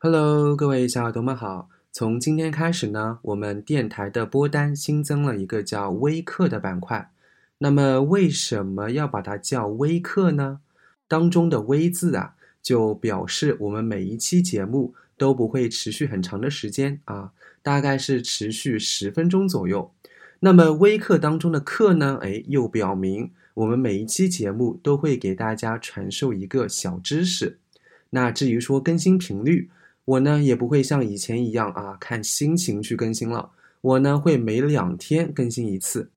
Hello，各位小耳朵们好。从今天开始呢，我们电台的播单新增了一个叫微课的板块。那么为什么要把它叫微课呢？当中的“微”字啊，就表示我们每一期节目都不会持续很长的时间啊，大概是持续十分钟左右。那么微课当中的“课”呢，哎，又表明我们每一期节目都会给大家传授一个小知识。那至于说更新频率，我呢也不会像以前一样啊，看心情去更新了。我呢会每两天更新一次，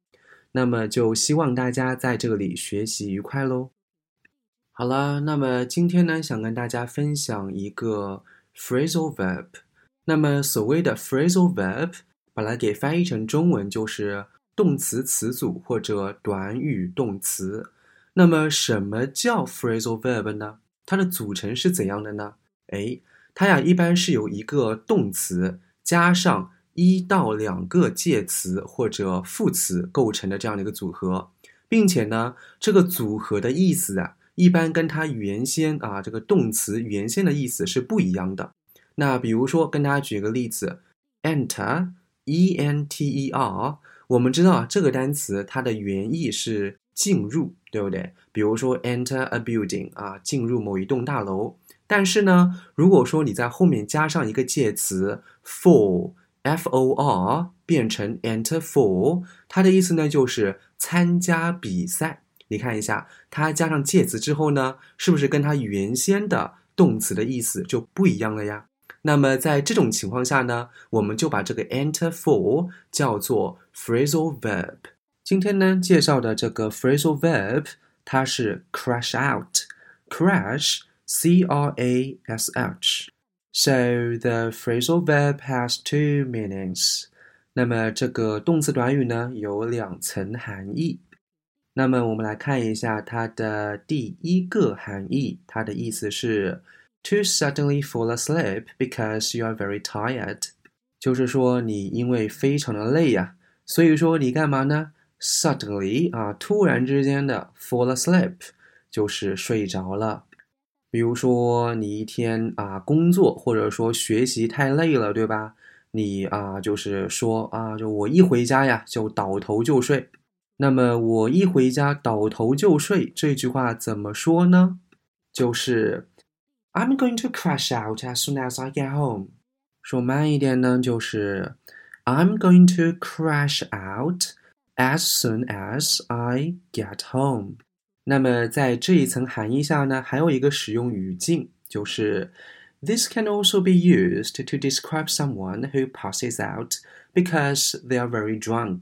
那么就希望大家在这里学习愉快喽。好了，那么今天呢想跟大家分享一个 phrasal verb。那么所谓的 phrasal verb，把它给翻译成中文就是动词词组或者短语动词。那么什么叫 phrasal verb 呢？它的组成是怎样的呢？哎。它呀，一般是由一个动词加上一到两个介词或者副词构成的这样的一个组合，并且呢，这个组合的意思啊，一般跟它原先啊这个动词原先的意思是不一样的。那比如说，跟大家举个例子，enter，e n t e r，我们知道啊，这个单词它的原意是进入，对不对？比如说，enter a building，啊，进入某一栋大楼。但是呢，如果说你在后面加上一个介词 for，f o r，变成 enter for，它的意思呢就是参加比赛。你看一下，它加上介词之后呢，是不是跟它原先的动词的意思就不一样了呀？那么在这种情况下呢，我们就把这个 enter for 叫做 phrasal verb。今天呢介绍的这个 phrasal verb，它是 crash out，crash。C R A S H. So the phrasal verb has two meanings. 那么这个动词短语呢有两层含义。那么我们来看一下它的第一个含义，它的意思是 to suddenly fall asleep because you are very tired，就是说你因为非常的累呀，所以说你干嘛呢？Suddenly 啊，突然之间的 fall asleep 就是睡着了。比如说你一天啊工作或者说学习太累了，对吧？你啊就是说啊，就我一回家呀就倒头就睡。那么我一回家倒头就睡这句话怎么说呢？就是 I'm going to crash out as soon as I get home。说慢一点呢，就是 I'm going to crash out as soon as I get home。那么在这一层含义下呢，还有一个使用语境，就是 This can also be used to describe someone who passes out because they are very drunk。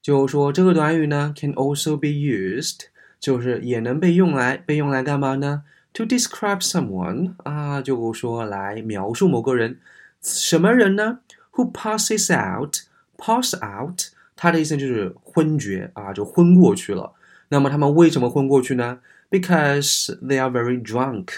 就说这个短语呢，can also be used，就是也能被用来被用来干嘛呢？To describe someone 啊，就说来描述某个人，什么人呢？Who passes out，pass out，它的意思就是昏厥啊，就昏过去了。那么他们为什么昏过去呢？Because they are very drunk.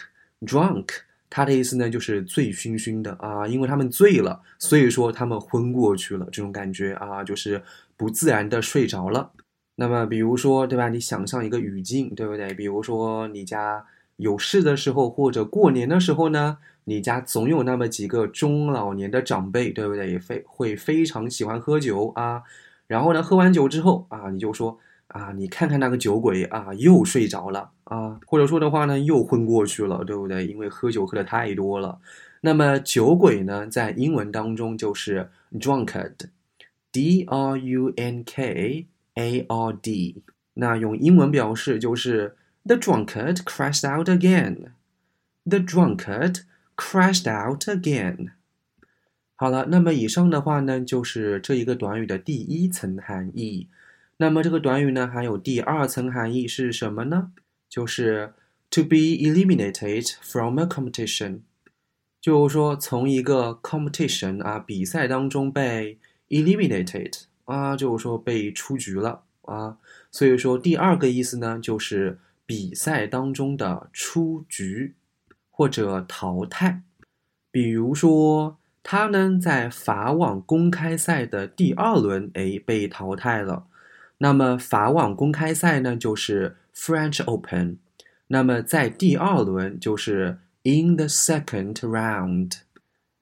Drunk，它的意思呢就是醉醺醺的啊，因为他们醉了，所以说他们昏过去了。这种感觉啊，就是不自然的睡着了。那么比如说，对吧？你想象一个语境，对不对？比如说你家有事的时候，或者过年的时候呢，你家总有那么几个中老年的长辈，对不对？也非会非常喜欢喝酒啊。然后呢，喝完酒之后啊，你就说。啊，你看看那个酒鬼啊，又睡着了啊，或者说的话呢，又昏过去了，对不对？因为喝酒喝的太多了。那么酒鬼呢，在英文当中就是 drunkard，d r u n k a r d。那用英文表示就是 the drunkard crashed out again。the drunkard crashed out again。好了，那么以上的话呢，就是这一个短语的第一层含义。那么这个短语呢，还有第二层含义是什么呢？就是 to be eliminated from a competition，就是说从一个 competition 啊比赛当中被 eliminated 啊，就是说被出局了啊。所以说第二个意思呢，就是比赛当中的出局或者淘汰。比如说他呢在法网公开赛的第二轮，哎，被淘汰了。那么法网公开赛呢，就是 French Open。那么在第二轮就是 in the second round。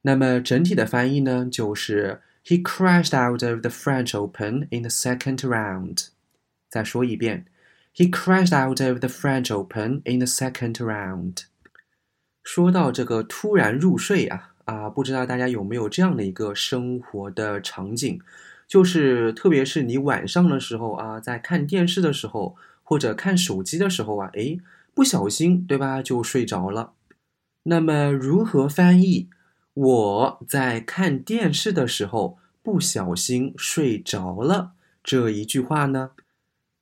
那么整体的翻译呢，就是 He crashed out of the French Open in the second round。再说一遍，He crashed out of the French Open in the second round。说到这个突然入睡啊啊，不知道大家有没有这样的一个生活的场景，就是特别是你晚上的时候啊，在看电视的时候或者看手机的时候啊，诶，不小心对吧就睡着了。那么如何翻译？我在看电视的时候不小心睡着了这一句话呢？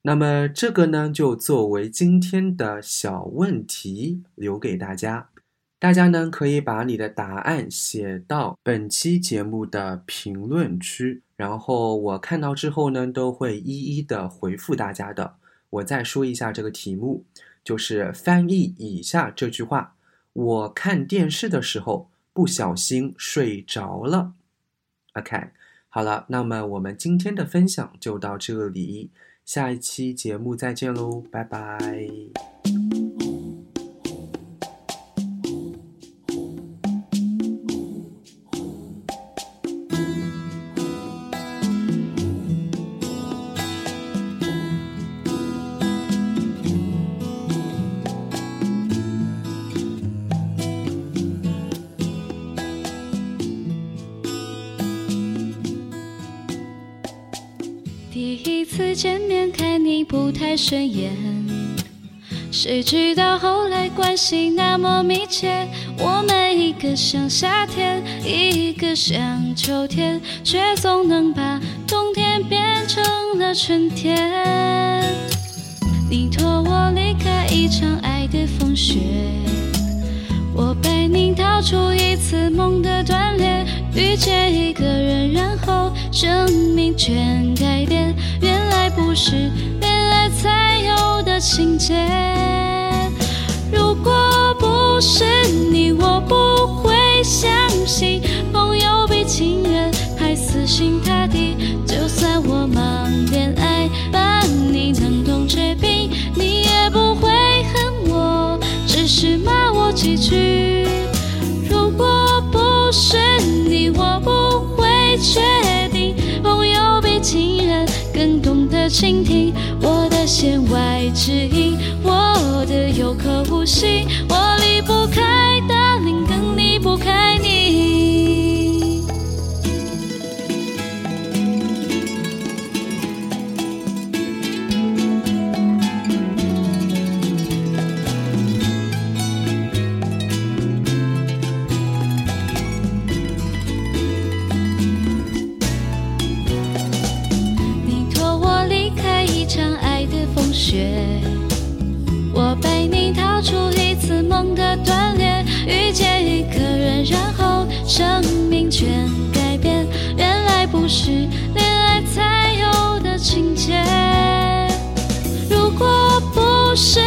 那么这个呢，就作为今天的小问题留给大家。大家呢可以把你的答案写到本期节目的评论区，然后我看到之后呢都会一一的回复大家的。我再说一下这个题目，就是翻译以下这句话：我看电视的时候不小心睡着了。OK，好了，那么我们今天的分享就到这里，下一期节目再见喽，拜拜。太顺眼，谁知道后来关系那么密切。我们一个像夏天，一个像秋天，却总能把冬天变成了春天。你托我离开一场爱的风雪，我陪你逃出一次梦的断裂，遇见一个人，然后生命全改变。原来不是情节。如果不是你，我不会相信朋友比情人还死心塌地。就算我忙恋爱，把你冷冻结冰，你也不会恨我，只是骂我几句。如果不是你，我不会确定朋友比情人。更懂得倾听弦外之音，我的有口无心，我离不开觉我陪你逃出一次梦的断裂，遇见一个人，然后生命全改变。原来不是恋爱才有的情节。如果不是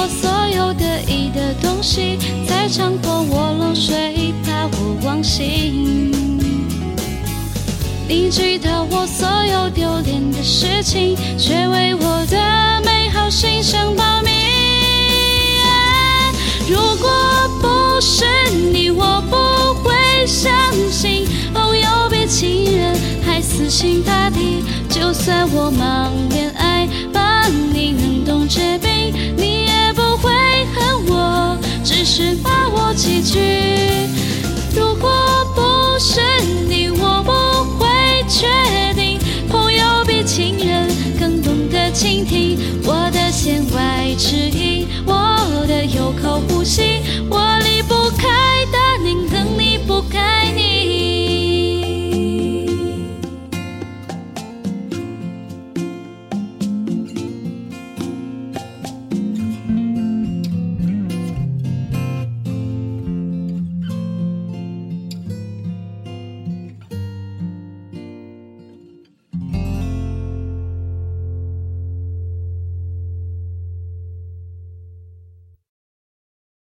我所有得意的东西，在强迫我入睡，怕我忘形。你知道我所有丢脸的事情，却为我的美好心声保密。如果不是你，我不会相信朋友比情人还死心塌地。就算我忙